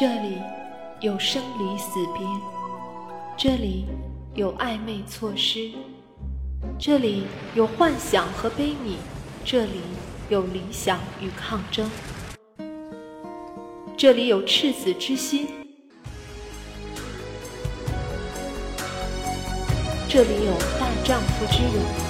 这里有生离死别，这里有暧昧错失，这里有幻想和悲悯，这里有理想与抗争，这里有赤子之心，这里有大丈夫之勇。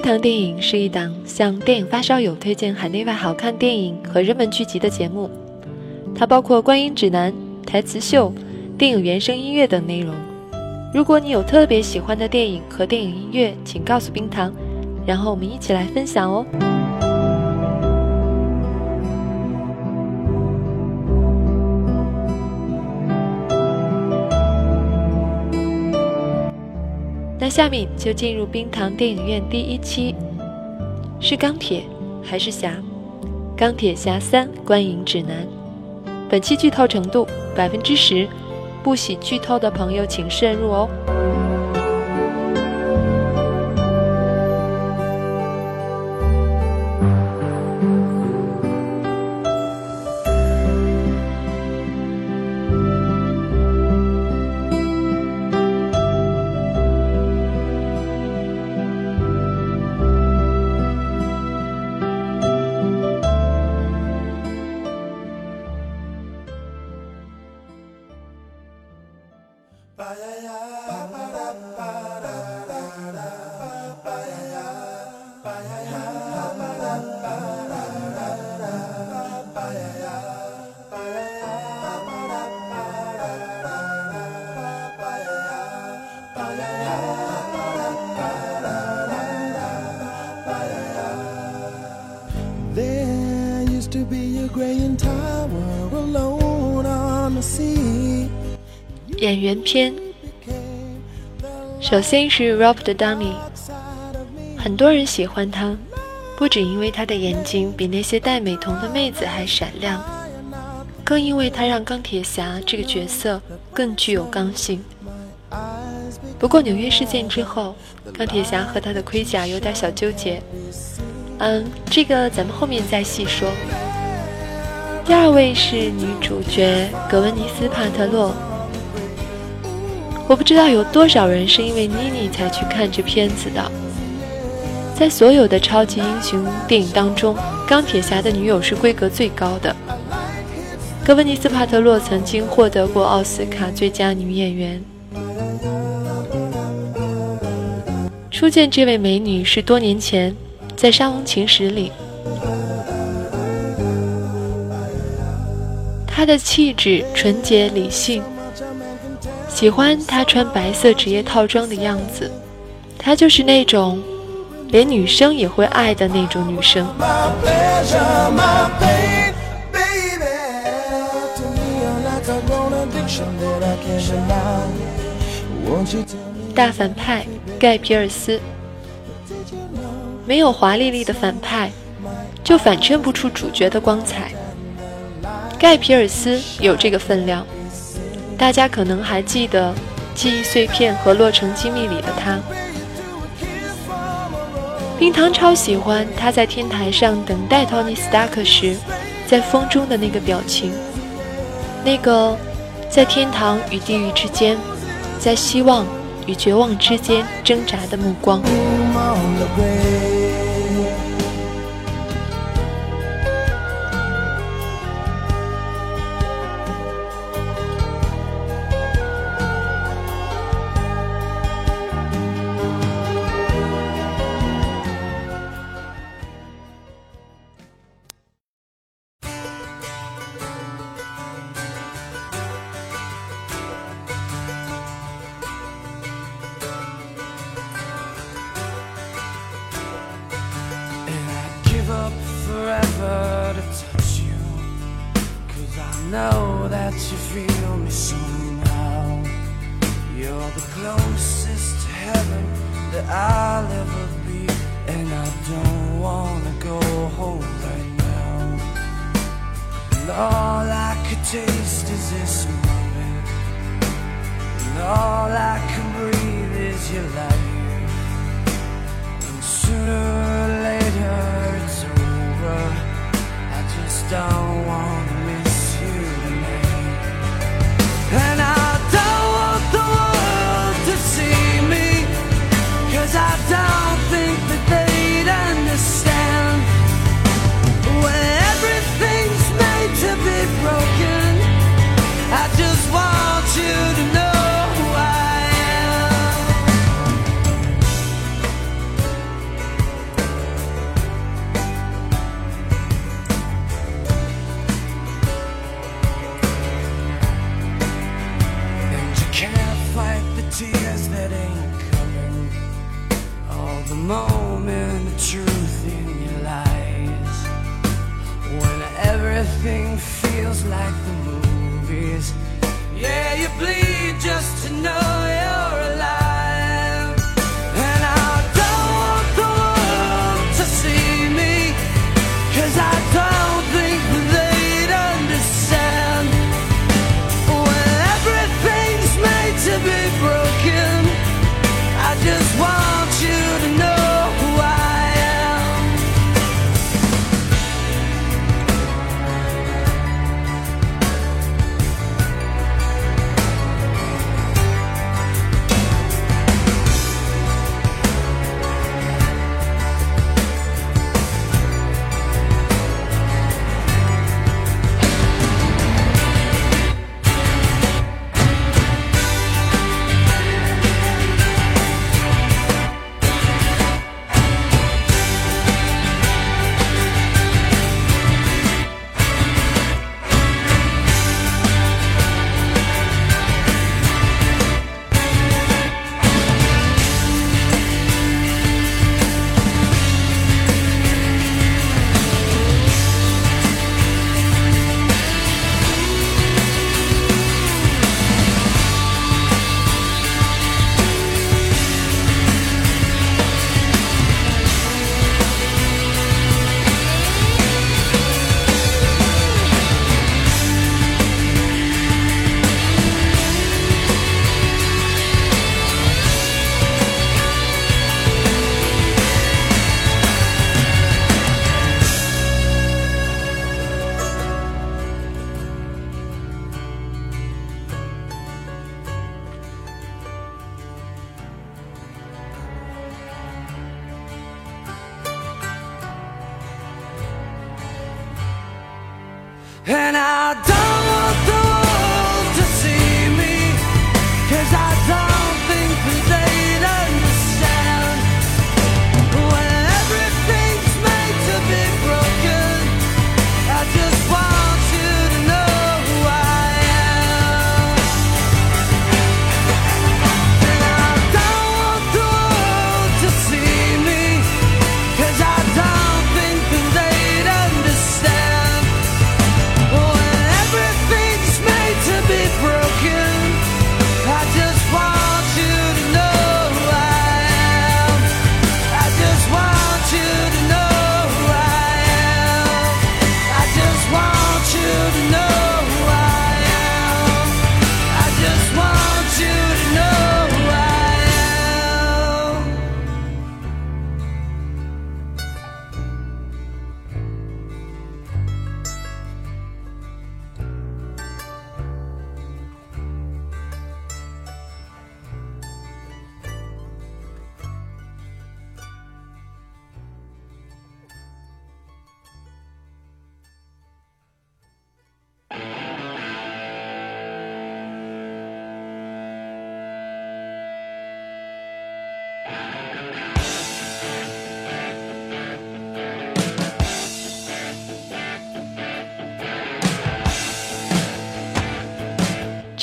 冰糖电影是一档向电影发烧友推荐海内外好看电影和热门剧集的节目，它包括观影指南、台词秀、电影原声音乐等内容。如果你有特别喜欢的电影和电影音乐，请告诉冰糖，然后我们一起来分享哦。下面就进入冰糖电影院第一期，是钢铁还是侠？钢铁侠三观影指南，本期剧透程度百分之十，不喜剧透的朋友请慎入哦。演员篇，首先是 Robert Downey，很多人喜欢他，不只因为他的眼睛比那些戴美瞳的妹子还闪亮，更因为他让钢铁侠这个角色更具有刚性。不过纽约事件之后，钢铁侠和他的盔甲有点小纠结，嗯，这个咱们后面再细说。第二位是女主角格温妮斯·帕特洛。我不知道有多少人是因为妮妮才去看这片子的。在所有的超级英雄电影当中，钢铁侠的女友是规格最高的。格温妮斯·帕特洛曾经获得过奥斯卡最佳女演员。初见这位美女是多年前在《沙翁情史》里。她的气质纯洁理性，喜欢她穿白色职业套装的样子，她就是那种连女生也会爱的那种女生。大反派盖皮尔斯，没有华丽丽的反派，就反衬不出主角的光彩。盖皮尔斯有这个分量，大家可能还记得《记忆碎片》和《洛城机密》里的他。冰糖超喜欢他在天台上等待托尼·斯塔克时，在风中的那个表情，那个在天堂与地狱之间，在希望与绝望之间挣扎的目光。feel me somehow. You're the closest to heaven that I'll ever be, and I don't wanna go home right now. And all I could taste is this moment, and all I can breathe is your life. feels like the movies. Yeah, you bleed just to know.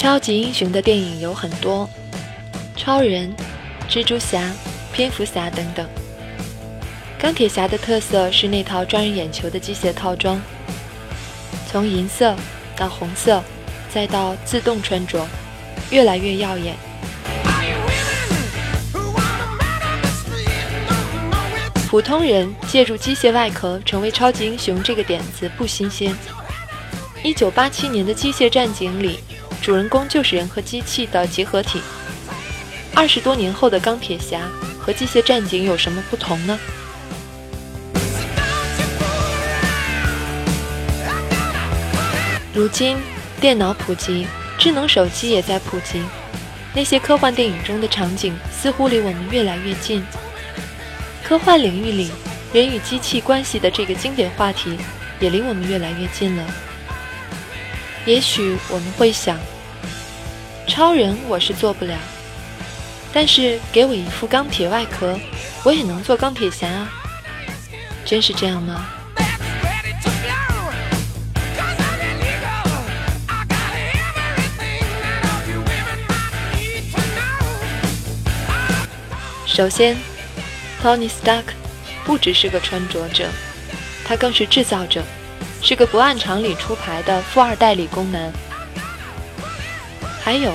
超级英雄的电影有很多。超人蜘蛛侠蝙蝠侠等等。钢铁侠的特色是那套抓人眼球的机械套装。从银色到红色再到自动穿着越来越耀眼。普通人借助机械外壳成为超级英雄这个点子不新鲜。一九八七年的机械战警里主人公就是人和机器的结合体。二十多年后的钢铁侠和机械战警有什么不同呢？如今，电脑普及，智能手机也在普及，那些科幻电影中的场景似乎离我们越来越近。科幻领域里，人与机器关系的这个经典话题也离我们越来越近了。也许我们会想，超人我是做不了，但是给我一副钢铁外壳，我也能做钢铁侠啊！真是这样吗？首先，Tony Stark 不只是个穿着者，他更是制造者，是个不按常理出牌的富二代理工男。还有，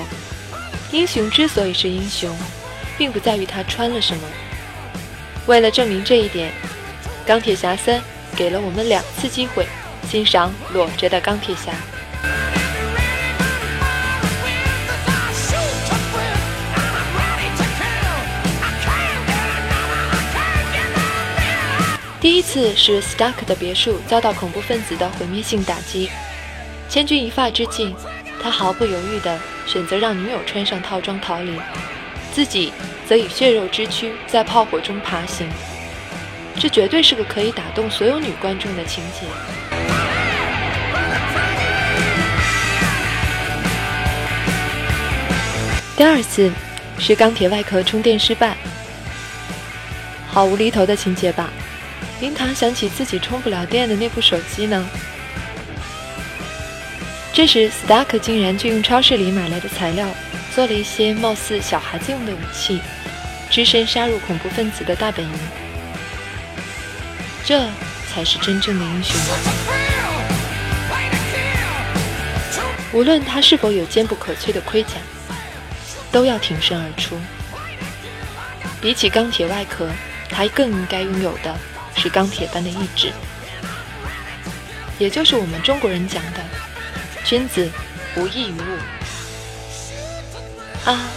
英雄之所以是英雄，并不在于他穿了什么。为了证明这一点，《钢铁侠三》给了我们两次机会欣赏裸着的钢铁侠。第一次是 Stark 的别墅遭到恐怖分子的毁灭性打击，千钧一发之际，他毫不犹豫地选择让女友穿上套装逃离，自己则以血肉之躯在炮火中爬行。这绝对是个可以打动所有女观众的情节。第二次是钢铁外壳充电失败，好无厘头的情节吧。冰糖想起自己充不了电的那部手机呢。这时，Stark 竟然就用超市里买来的材料做了一些貌似小孩子用的武器，只身杀入恐怖分子的大本营。这才是真正的英雄。无论他是否有坚不可摧的盔甲，都要挺身而出。比起钢铁外壳，他更应该拥有的。是钢铁般的意志，也就是我们中国人讲的“君子无异于物”。啊，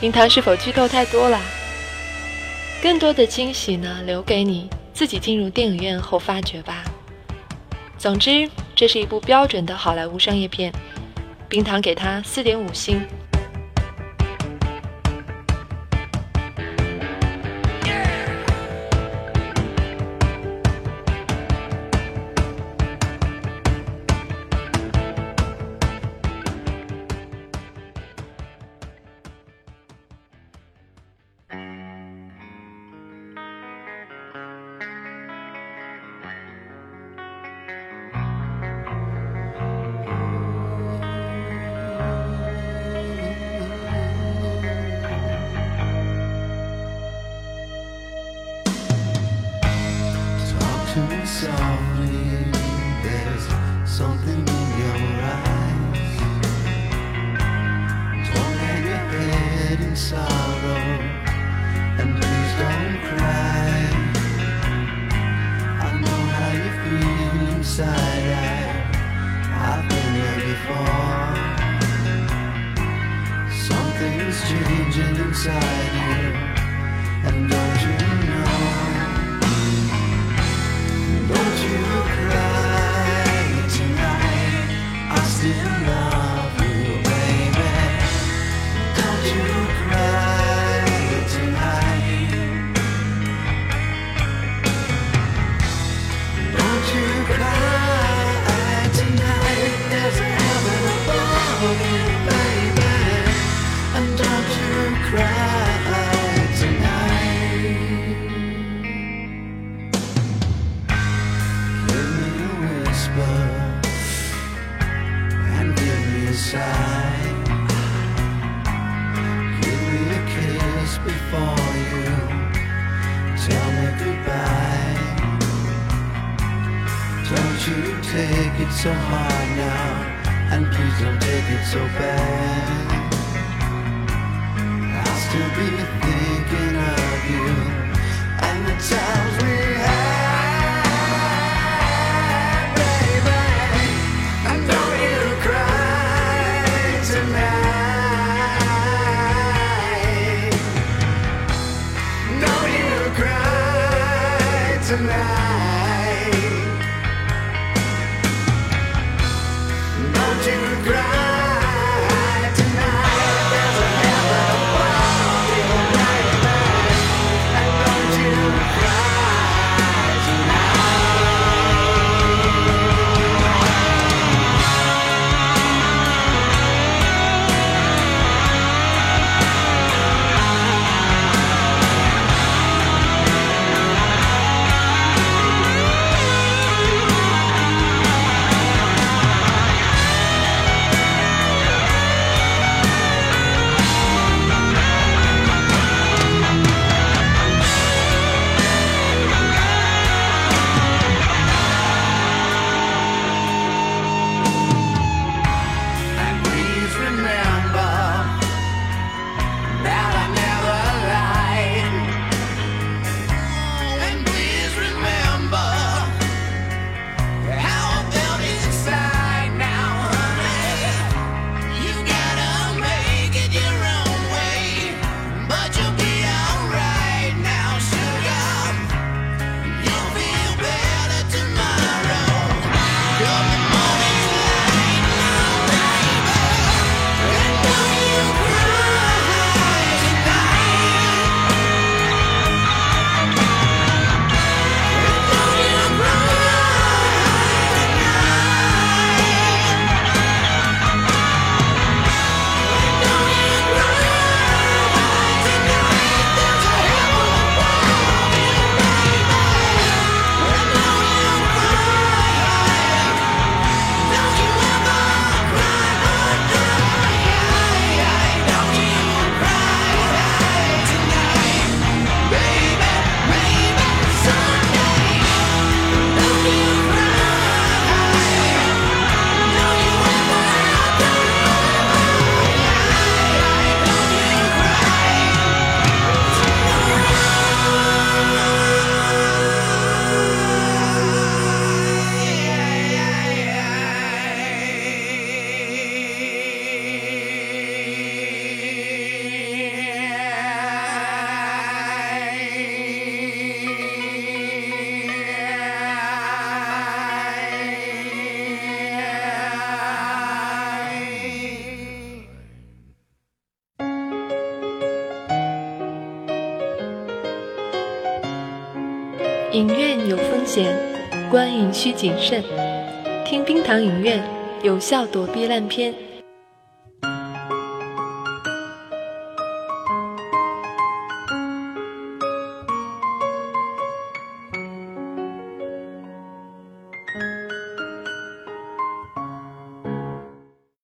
冰糖是否剧透太多了？更多的惊喜呢，留给你自己进入电影院后发掘吧。总之，这是一部标准的好莱坞商业片，冰糖给它四点五星。sorrow and please don't cry. I know how you feel inside. I've been there before. Something's changing inside you and don't you to take it so hard now, and please don't take it so bad. I'll still be thinking of you and the times we 影院有风险，观影需谨慎。听冰糖影院，有效躲避烂片。”